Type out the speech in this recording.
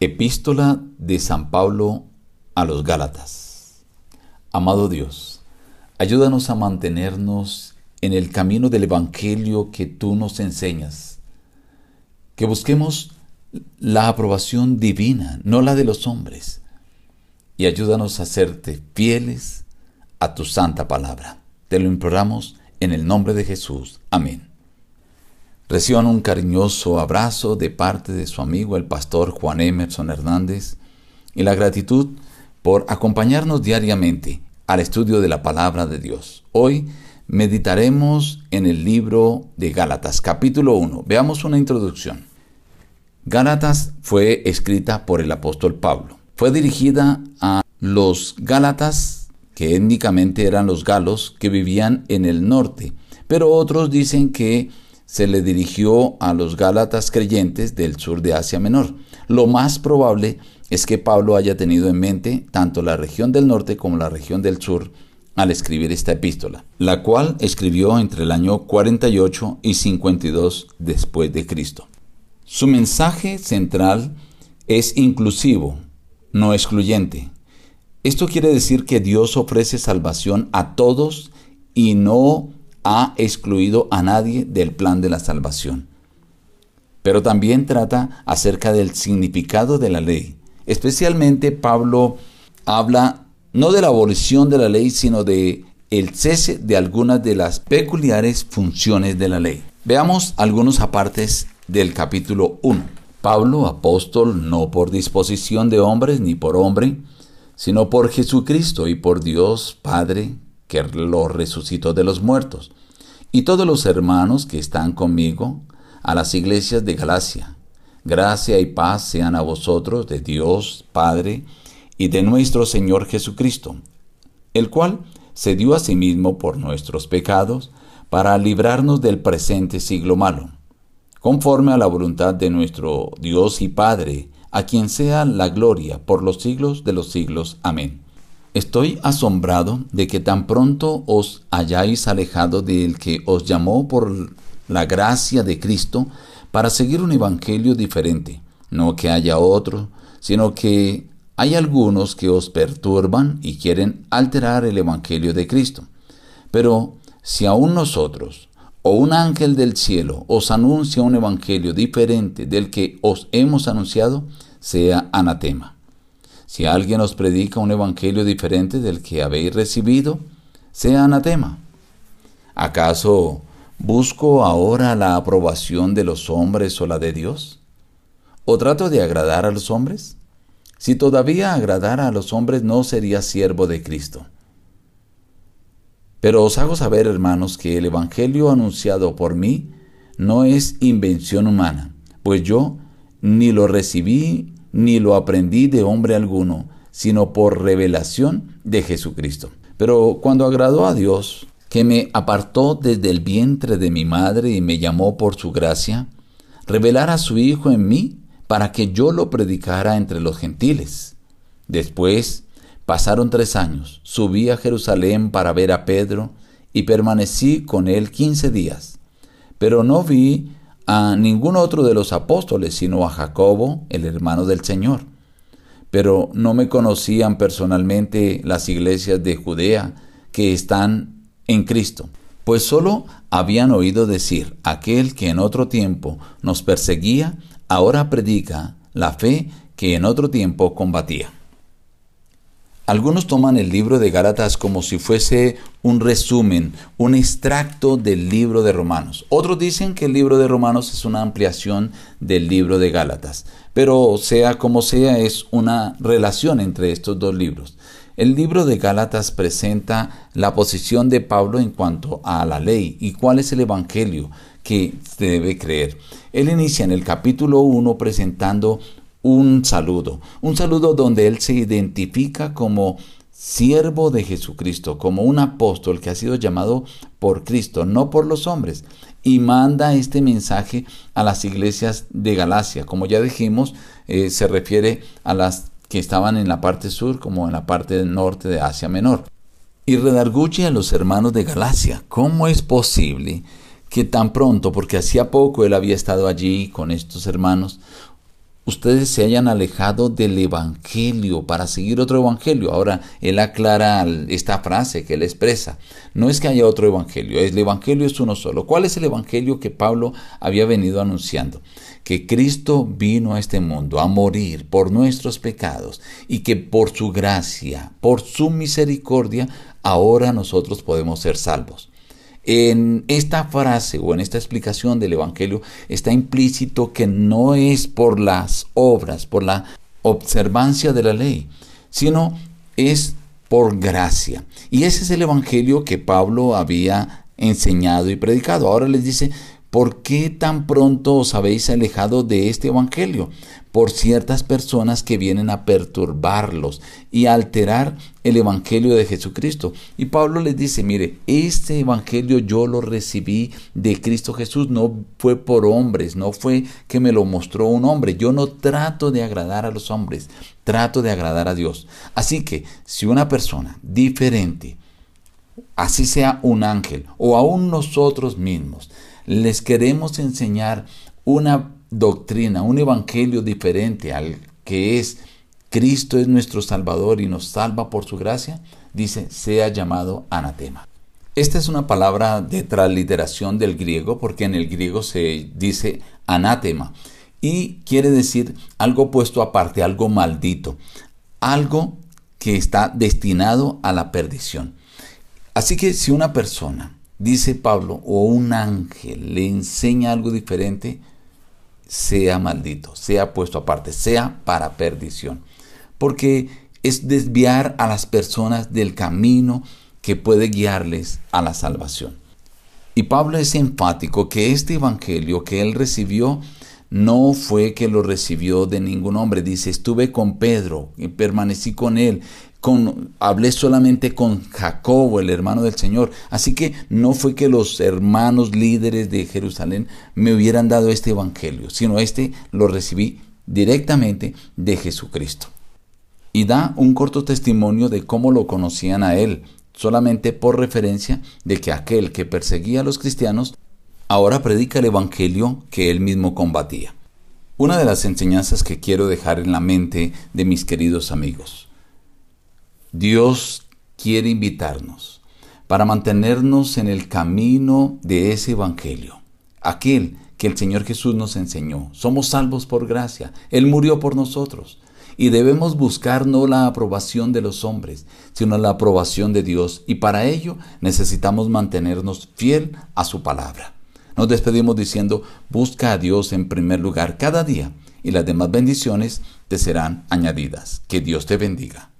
Epístola de San Pablo a los Gálatas. Amado Dios, ayúdanos a mantenernos en el camino del Evangelio que tú nos enseñas, que busquemos la aprobación divina, no la de los hombres, y ayúdanos a serte fieles a tu santa palabra. Te lo imploramos en el nombre de Jesús. Amén. Reciban un cariñoso abrazo de parte de su amigo el pastor Juan Emerson Hernández y la gratitud por acompañarnos diariamente al estudio de la palabra de Dios. Hoy meditaremos en el libro de Gálatas, capítulo 1. Veamos una introducción. Gálatas fue escrita por el apóstol Pablo. Fue dirigida a los Gálatas, que étnicamente eran los galos que vivían en el norte, pero otros dicen que se le dirigió a los Gálatas creyentes del sur de Asia Menor. Lo más probable es que Pablo haya tenido en mente tanto la región del norte como la región del sur al escribir esta epístola, la cual escribió entre el año 48 y 52 después de Cristo. Su mensaje central es inclusivo, no excluyente. Esto quiere decir que Dios ofrece salvación a todos y no ha excluido a nadie del plan de la salvación. Pero también trata acerca del significado de la ley. Especialmente Pablo habla no de la abolición de la ley, sino de el cese de algunas de las peculiares funciones de la ley. Veamos algunos apartes del capítulo 1. Pablo, apóstol, no por disposición de hombres ni por hombre, sino por Jesucristo y por Dios Padre, que lo resucitó de los muertos, y todos los hermanos que están conmigo a las iglesias de Galacia. Gracia y paz sean a vosotros de Dios Padre y de nuestro Señor Jesucristo, el cual se dio a sí mismo por nuestros pecados para librarnos del presente siglo malo, conforme a la voluntad de nuestro Dios y Padre, a quien sea la gloria por los siglos de los siglos. Amén. Estoy asombrado de que tan pronto os hayáis alejado del que os llamó por la gracia de Cristo para seguir un evangelio diferente. No que haya otro, sino que hay algunos que os perturban y quieren alterar el evangelio de Cristo. Pero si aún nosotros o un ángel del cielo os anuncia un evangelio diferente del que os hemos anunciado, sea anatema. Si alguien os predica un evangelio diferente del que habéis recibido, sea anatema. ¿Acaso busco ahora la aprobación de los hombres o la de Dios? ¿O trato de agradar a los hombres? Si todavía agradara a los hombres no sería siervo de Cristo. Pero os hago saber, hermanos, que el Evangelio anunciado por mí no es invención humana, pues yo ni lo recibí ni lo aprendí de hombre alguno, sino por revelación de Jesucristo. Pero cuando agradó a Dios, que me apartó desde el vientre de mi madre y me llamó por su gracia, revelar a su Hijo en mí para que yo lo predicara entre los gentiles. Después pasaron tres años, subí a Jerusalén para ver a Pedro y permanecí con él quince días, pero no vi a ningún otro de los apóstoles, sino a Jacobo, el hermano del Señor. Pero no me conocían personalmente las iglesias de Judea que están en Cristo, pues solo habían oído decir, aquel que en otro tiempo nos perseguía, ahora predica la fe que en otro tiempo combatía. Algunos toman el libro de Gálatas como si fuese un resumen, un extracto del libro de Romanos. Otros dicen que el libro de Romanos es una ampliación del libro de Gálatas. Pero sea como sea, es una relación entre estos dos libros. El libro de Gálatas presenta la posición de Pablo en cuanto a la ley y cuál es el evangelio que se debe creer. Él inicia en el capítulo 1 presentando un saludo, un saludo donde él se identifica como siervo de Jesucristo, como un apóstol que ha sido llamado por Cristo, no por los hombres, y manda este mensaje a las iglesias de Galacia. Como ya dijimos, eh, se refiere a las que estaban en la parte sur como en la parte norte de Asia Menor. Y redarguye a los hermanos de Galacia. ¿Cómo es posible que tan pronto, porque hacía poco él había estado allí con estos hermanos, ustedes se hayan alejado del Evangelio para seguir otro Evangelio. Ahora, él aclara esta frase que él expresa. No es que haya otro Evangelio, el Evangelio es uno solo. ¿Cuál es el Evangelio que Pablo había venido anunciando? Que Cristo vino a este mundo a morir por nuestros pecados y que por su gracia, por su misericordia, ahora nosotros podemos ser salvos. En esta frase o en esta explicación del Evangelio está implícito que no es por las obras, por la observancia de la ley, sino es por gracia. Y ese es el Evangelio que Pablo había enseñado y predicado. Ahora les dice, ¿Por qué tan pronto os habéis alejado de este Evangelio? Por ciertas personas que vienen a perturbarlos y a alterar el Evangelio de Jesucristo. Y Pablo les dice, mire, este Evangelio yo lo recibí de Cristo Jesús, no fue por hombres, no fue que me lo mostró un hombre. Yo no trato de agradar a los hombres, trato de agradar a Dios. Así que si una persona diferente, así sea un ángel o aún nosotros mismos, les queremos enseñar una doctrina, un evangelio diferente al que es Cristo es nuestro Salvador y nos salva por su gracia, dice, sea llamado anatema. Esta es una palabra de transliteración del griego porque en el griego se dice anatema y quiere decir algo puesto aparte, algo maldito, algo que está destinado a la perdición. Así que si una persona dice Pablo, o un ángel le enseña algo diferente, sea maldito, sea puesto aparte, sea para perdición. Porque es desviar a las personas del camino que puede guiarles a la salvación. Y Pablo es enfático que este evangelio que él recibió no fue que lo recibió de ningún hombre. Dice, estuve con Pedro y permanecí con él hablé solamente con Jacobo, el hermano del Señor. Así que no fue que los hermanos líderes de Jerusalén me hubieran dado este evangelio, sino este lo recibí directamente de Jesucristo. Y da un corto testimonio de cómo lo conocían a él, solamente por referencia de que aquel que perseguía a los cristianos ahora predica el evangelio que él mismo combatía. Una de las enseñanzas que quiero dejar en la mente de mis queridos amigos Dios quiere invitarnos para mantenernos en el camino de ese Evangelio, aquel que el Señor Jesús nos enseñó. Somos salvos por gracia, Él murió por nosotros y debemos buscar no la aprobación de los hombres, sino la aprobación de Dios y para ello necesitamos mantenernos fiel a su palabra. Nos despedimos diciendo, busca a Dios en primer lugar cada día y las demás bendiciones te serán añadidas. Que Dios te bendiga.